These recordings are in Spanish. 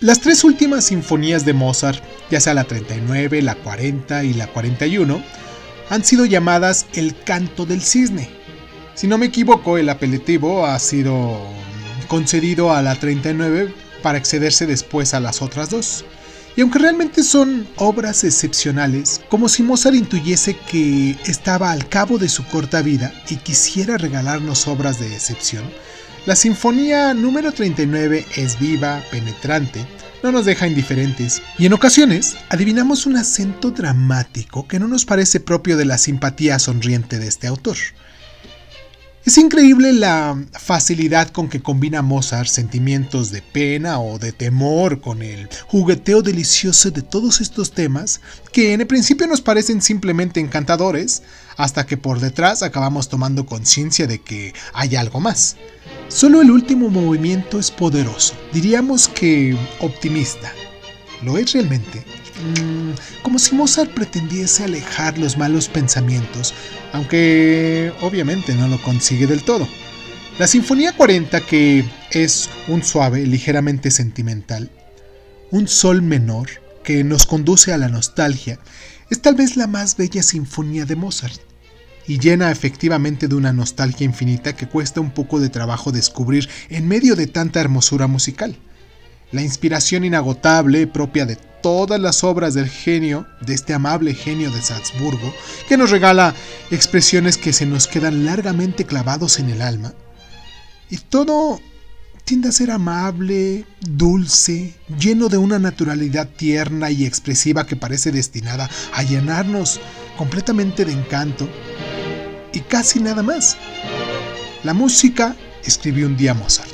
Las tres últimas sinfonías de Mozart, ya sea la 39, la 40 y la 41, han sido llamadas el canto del cisne. Si no me equivoco, el apelativo ha sido concedido a la 39 para excederse después a las otras dos. Y aunque realmente son obras excepcionales, como si Mozart intuyese que estaba al cabo de su corta vida y quisiera regalarnos obras de excepción, la sinfonía número 39 es viva, penetrante, no nos deja indiferentes y en ocasiones adivinamos un acento dramático que no nos parece propio de la simpatía sonriente de este autor. Es increíble la facilidad con que combina Mozart sentimientos de pena o de temor con el jugueteo delicioso de todos estos temas que en el principio nos parecen simplemente encantadores, hasta que por detrás acabamos tomando conciencia de que hay algo más. Solo el último movimiento es poderoso, diríamos que optimista. ¿Lo es realmente? Mm, como si Mozart pretendiese alejar los malos pensamientos, aunque obviamente no lo consigue del todo. La Sinfonía 40, que es un suave, ligeramente sentimental, un sol menor que nos conduce a la nostalgia, es tal vez la más bella sinfonía de Mozart, y llena efectivamente de una nostalgia infinita que cuesta un poco de trabajo descubrir en medio de tanta hermosura musical. La inspiración inagotable propia de todas las obras del genio, de este amable genio de Salzburgo, que nos regala expresiones que se nos quedan largamente clavados en el alma. Y todo tiende a ser amable, dulce, lleno de una naturalidad tierna y expresiva que parece destinada a llenarnos completamente de encanto. Y casi nada más. La música, escribió un día Mozart,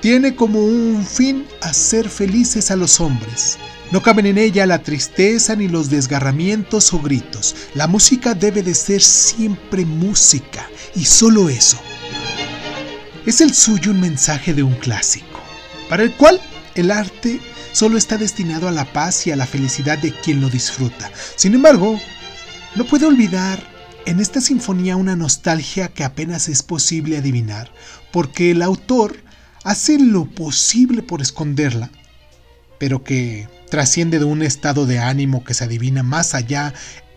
tiene como un fin hacer felices a los hombres no caben en ella la tristeza ni los desgarramientos o gritos. La música debe de ser siempre música y solo eso. Es el suyo un mensaje de un clásico, para el cual el arte solo está destinado a la paz y a la felicidad de quien lo disfruta. Sin embargo, no puede olvidar en esta sinfonía una nostalgia que apenas es posible adivinar, porque el autor hace lo posible por esconderla, pero que trasciende de un estado de ánimo que se adivina más allá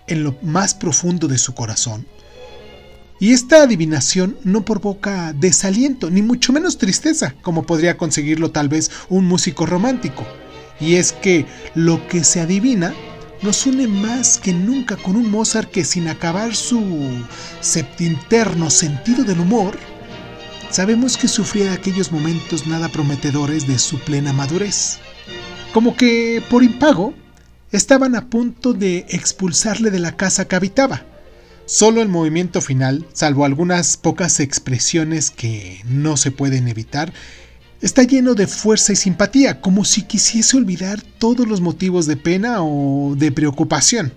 en lo más profundo de su corazón. Y esta adivinación no provoca desaliento, ni mucho menos tristeza, como podría conseguirlo tal vez un músico romántico. Y es que lo que se adivina nos une más que nunca con un Mozart que sin acabar su septinterno sentido del humor, sabemos que sufría aquellos momentos nada prometedores de su plena madurez. Como que por impago estaban a punto de expulsarle de la casa que habitaba. Solo el movimiento final, salvo algunas pocas expresiones que no se pueden evitar, está lleno de fuerza y simpatía, como si quisiese olvidar todos los motivos de pena o de preocupación.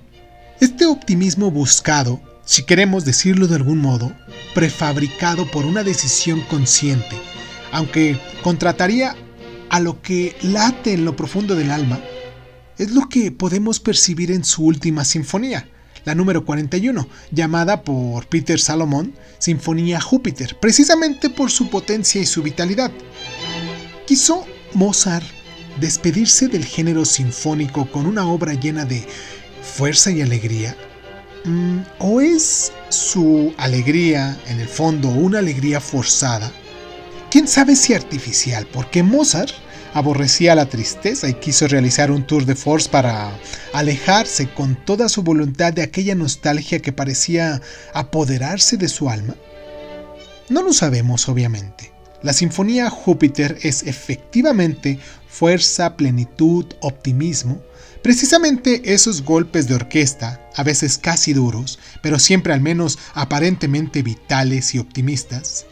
Este optimismo buscado, si queremos decirlo de algún modo, prefabricado por una decisión consciente, aunque contrataría a lo que late en lo profundo del alma, es lo que podemos percibir en su última sinfonía, la número 41, llamada por Peter Salomon Sinfonía Júpiter, precisamente por su potencia y su vitalidad. Quiso Mozart despedirse del género sinfónico con una obra llena de fuerza y alegría? Mm, ¿O es su alegría, en el fondo, una alegría forzada? quién sabe si artificial, porque Mozart aborrecía la tristeza y quiso realizar un tour de force para alejarse con toda su voluntad de aquella nostalgia que parecía apoderarse de su alma? No lo sabemos, obviamente. La Sinfonía Júpiter es efectivamente fuerza, plenitud, optimismo, precisamente esos golpes de orquesta, a veces casi duros, pero siempre al menos aparentemente vitales y optimistas,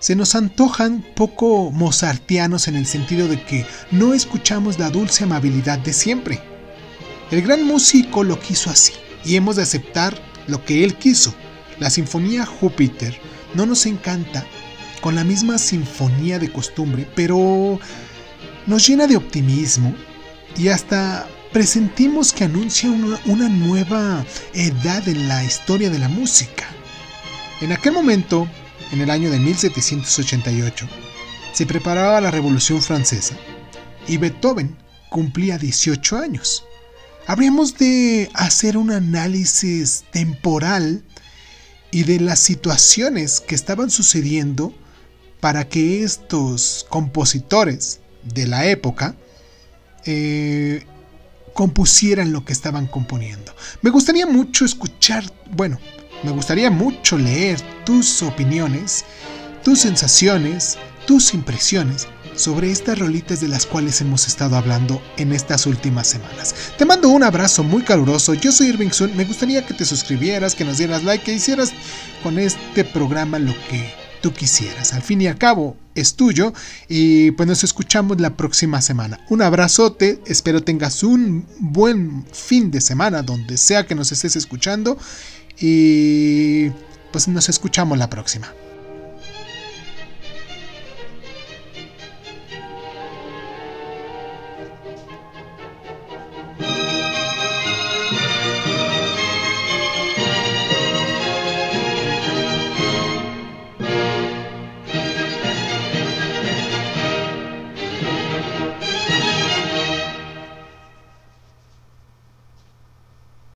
se nos antojan poco mozartianos en el sentido de que no escuchamos la dulce amabilidad de siempre. El gran músico lo quiso así, y hemos de aceptar lo que él quiso. La Sinfonía Júpiter no nos encanta con la misma sinfonía de costumbre, pero nos llena de optimismo y hasta presentimos que anuncia una, nueva edad en la historia de la música. En aquel momento, en el año de 1788, se preparaba la Revolución Francesa y Beethoven cumplía 18 años. Habríamos de hacer un análisis temporal y de las situaciones que estaban sucediendo para que estos compositores de la época eh, compusieran lo que estaban componiendo. Me gustaría mucho escuchar, bueno, me gustaría mucho leer tus opiniones, tus sensaciones, tus impresiones sobre estas rolitas de las cuales hemos estado hablando en estas últimas semanas. Te mando un abrazo muy caluroso, yo soy Irving Sun, me gustaría que te suscribieras, que nos dieras like, que hicieras con este programa lo que tú quisieras. Al fin y al cabo es tuyo y pues nos escuchamos la próxima semana. Un abrazote, espero tengas un buen fin de semana donde sea que nos estés escuchando y pues nos escuchamos la próxima.